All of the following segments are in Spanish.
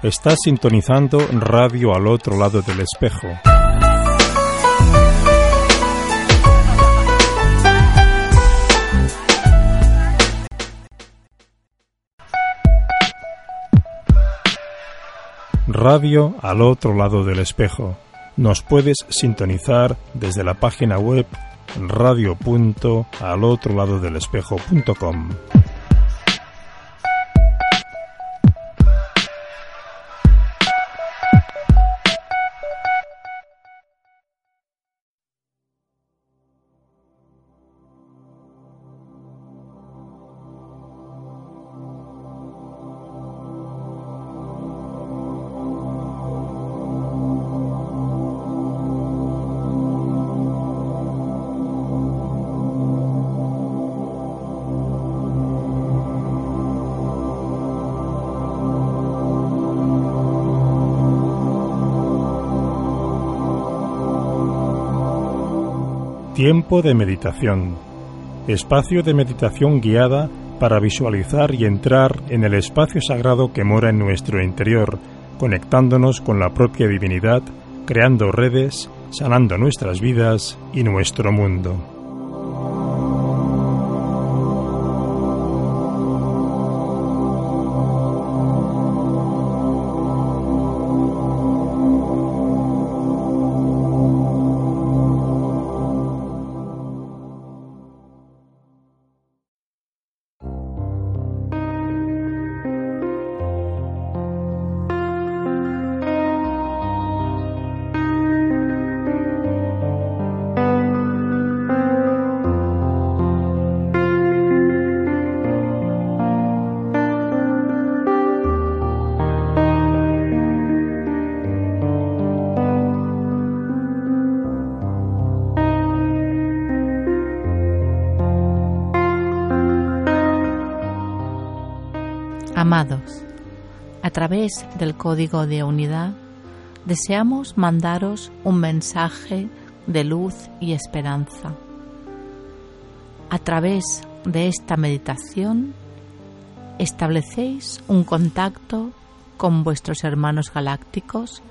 Estás sintonizando Radio al otro lado del espejo. Radio al otro lado del espejo. Nos puedes sintonizar desde la página web radio.alotroladodelespejo.com. Tiempo de meditación. Espacio de meditación guiada para visualizar y entrar en el espacio sagrado que mora en nuestro interior, conectándonos con la propia divinidad, creando redes, sanando nuestras vidas y nuestro mundo. Amados, a través del código de unidad deseamos mandaros un mensaje de luz y esperanza. A través de esta meditación establecéis un contacto con vuestros hermanos galácticos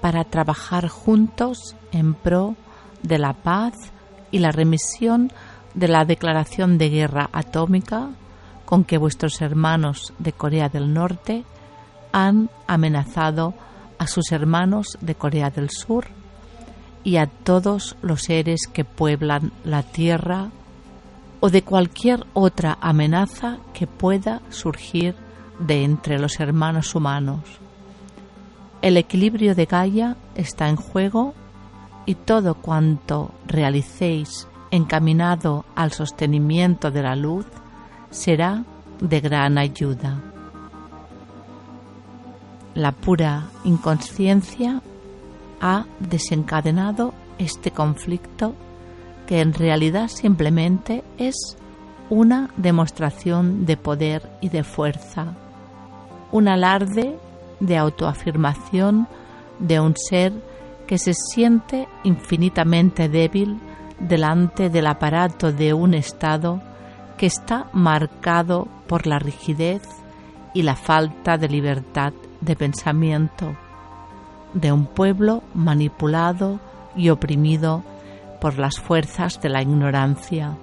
para trabajar juntos en pro de la paz y la remisión de la declaración de guerra atómica con que vuestros hermanos de Corea del Norte han amenazado a sus hermanos de Corea del Sur y a todos los seres que pueblan la tierra o de cualquier otra amenaza que pueda surgir de entre los hermanos humanos. El equilibrio de Gaia está en juego y todo cuanto realicéis encaminado al sostenimiento de la luz será de gran ayuda. La pura inconsciencia ha desencadenado este conflicto que en realidad simplemente es una demostración de poder y de fuerza, un alarde de autoafirmación de un ser que se siente infinitamente débil delante del aparato de un Estado que está marcado por la rigidez y la falta de libertad de pensamiento de un pueblo manipulado y oprimido por las fuerzas de la ignorancia.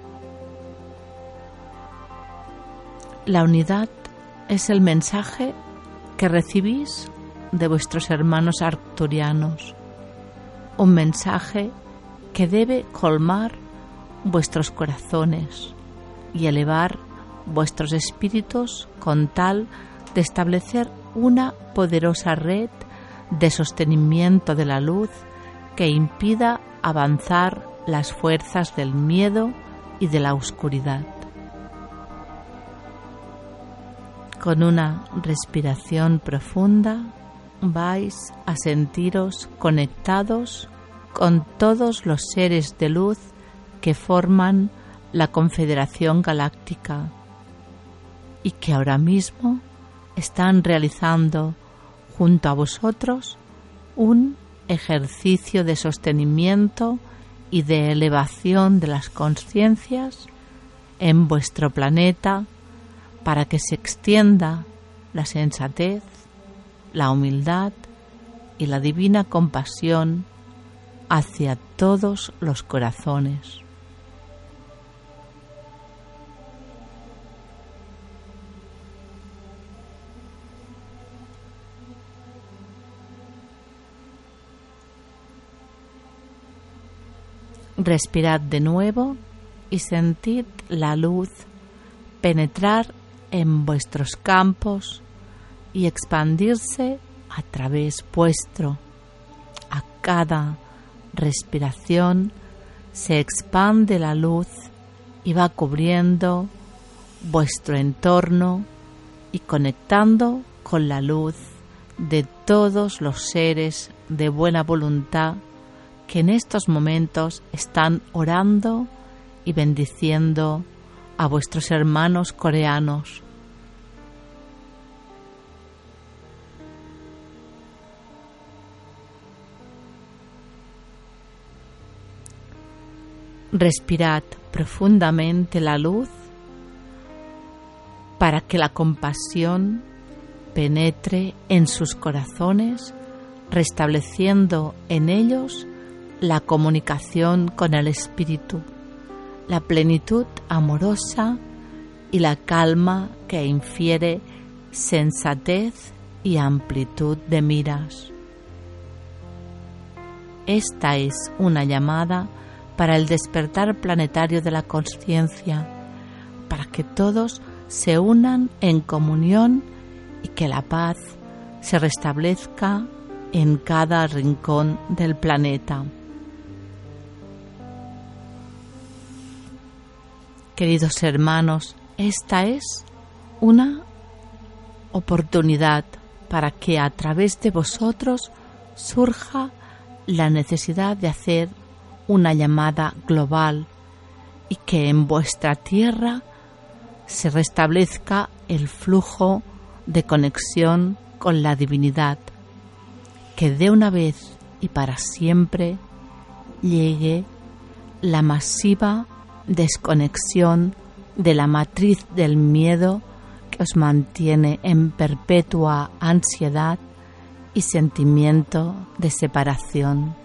La unidad es el mensaje que recibís de vuestros hermanos arcturianos, un mensaje que debe colmar vuestros corazones y elevar vuestros espíritus con tal de establecer una poderosa red de sostenimiento de la luz que impida avanzar las fuerzas del miedo y de la oscuridad. con una respiración profunda vais a sentiros conectados con todos los seres de luz que forman la Confederación Galáctica y que ahora mismo están realizando junto a vosotros un ejercicio de sostenimiento y de elevación de las conciencias en vuestro planeta para que se extienda la sensatez, la humildad y la divina compasión hacia todos los corazones. Respirad de nuevo y sentid la luz penetrar en vuestros campos y expandirse a través vuestro. A cada respiración se expande la luz y va cubriendo vuestro entorno y conectando con la luz de todos los seres de buena voluntad que en estos momentos están orando y bendiciendo a vuestros hermanos coreanos. Respirad profundamente la luz para que la compasión penetre en sus corazones, restableciendo en ellos la comunicación con el Espíritu, la plenitud amorosa y la calma que infiere sensatez y amplitud de miras. Esta es una llamada para el despertar planetario de la conciencia, para que todos se unan en comunión y que la paz se restablezca en cada rincón del planeta. Queridos hermanos, esta es una oportunidad para que a través de vosotros surja la necesidad de hacer una llamada global y que en vuestra tierra se restablezca el flujo de conexión con la divinidad, que de una vez y para siempre llegue la masiva desconexión de la matriz del miedo que os mantiene en perpetua ansiedad y sentimiento de separación.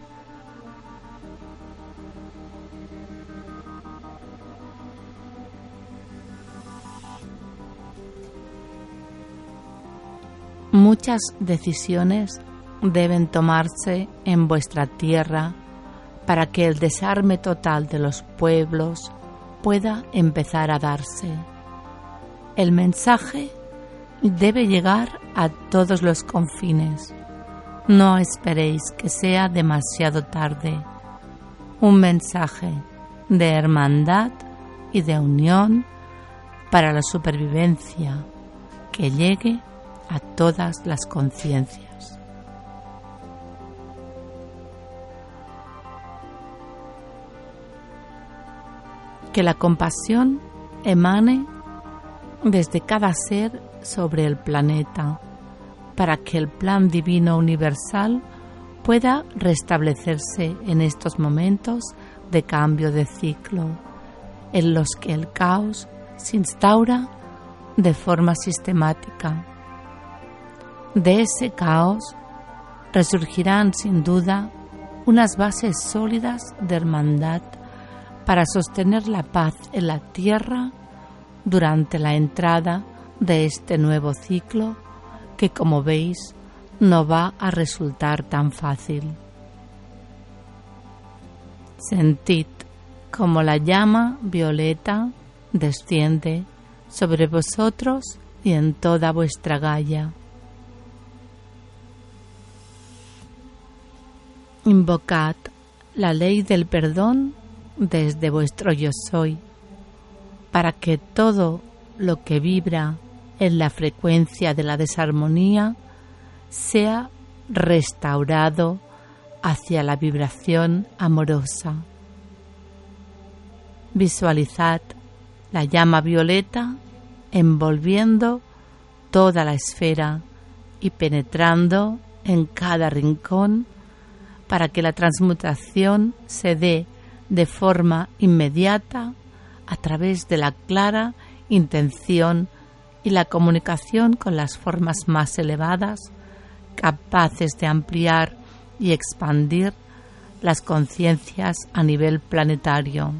Muchas decisiones deben tomarse en vuestra tierra para que el desarme total de los pueblos pueda empezar a darse. El mensaje debe llegar a todos los confines. No esperéis que sea demasiado tarde. Un mensaje de hermandad y de unión para la supervivencia que llegue a todas las conciencias. Que la compasión emane desde cada ser sobre el planeta, para que el plan divino universal pueda restablecerse en estos momentos de cambio de ciclo, en los que el caos se instaura de forma sistemática. De ese caos resurgirán sin duda unas bases sólidas de hermandad para sostener la paz en la tierra durante la entrada de este nuevo ciclo que como veis no va a resultar tan fácil. Sentid como la llama violeta desciende sobre vosotros y en toda vuestra galla. Invocad la ley del perdón desde vuestro yo soy, para que todo lo que vibra en la frecuencia de la desarmonía sea restaurado hacia la vibración amorosa. Visualizad la llama violeta envolviendo toda la esfera y penetrando en cada rincón para que la transmutación se dé de forma inmediata a través de la clara intención y la comunicación con las formas más elevadas, capaces de ampliar y expandir las conciencias a nivel planetario.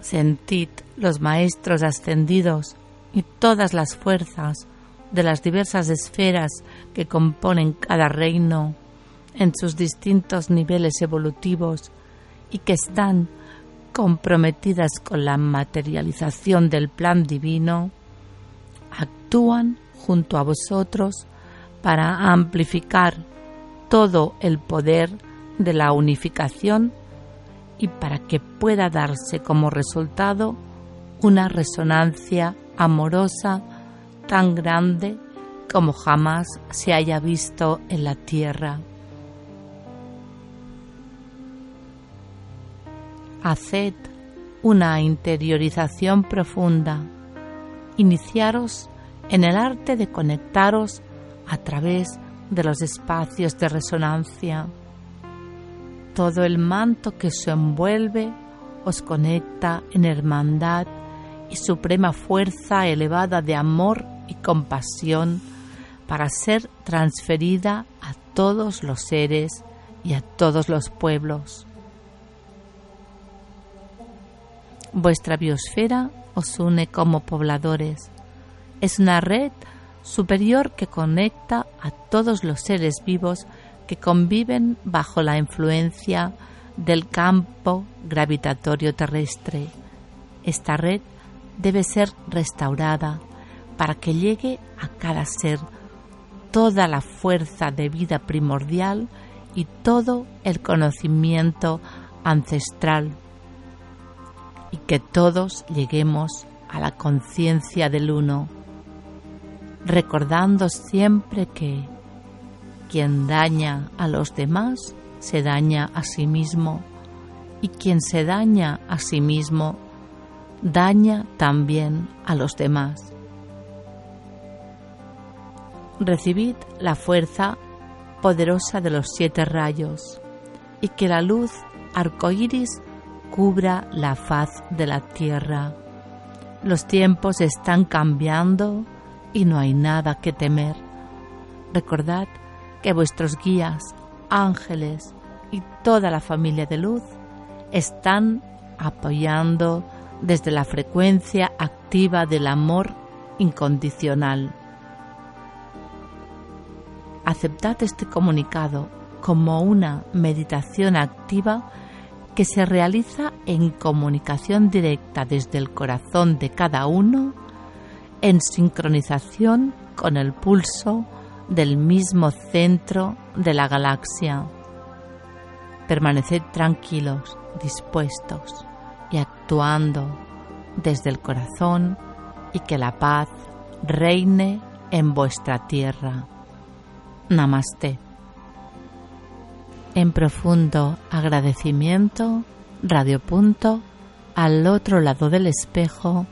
Sentid los maestros ascendidos y todas las fuerzas de las diversas esferas que componen cada reino en sus distintos niveles evolutivos y que están comprometidas con la materialización del plan divino, actúan junto a vosotros para amplificar todo el poder de la unificación y para que pueda darse como resultado una resonancia amorosa tan grande como jamás se haya visto en la tierra. Haced una interiorización profunda. Iniciaros en el arte de conectaros a través de los espacios de resonancia. Todo el manto que se envuelve os conecta en hermandad y suprema fuerza elevada de amor y compasión para ser transferida a todos los seres y a todos los pueblos. Vuestra biosfera os une como pobladores. Es una red superior que conecta a todos los seres vivos que conviven bajo la influencia del campo gravitatorio terrestre. Esta red debe ser restaurada para que llegue a cada ser toda la fuerza de vida primordial y todo el conocimiento ancestral y que todos lleguemos a la conciencia del uno, recordando siempre que quien daña a los demás se daña a sí mismo y quien se daña a sí mismo daña también a los demás. Recibid la fuerza poderosa de los siete rayos y que la luz arcoíris cubra la faz de la tierra. Los tiempos están cambiando y no hay nada que temer. Recordad que vuestros guías, ángeles y toda la familia de luz están apoyando desde la frecuencia activa del amor incondicional. Aceptad este comunicado como una meditación activa que se realiza en comunicación directa desde el corazón de cada uno, en sincronización con el pulso del mismo centro de la galaxia. Permaneced tranquilos, dispuestos y actuando desde el corazón y que la paz reine en vuestra tierra. Namaste. En profundo agradecimiento, Radio. Al otro lado del espejo.com.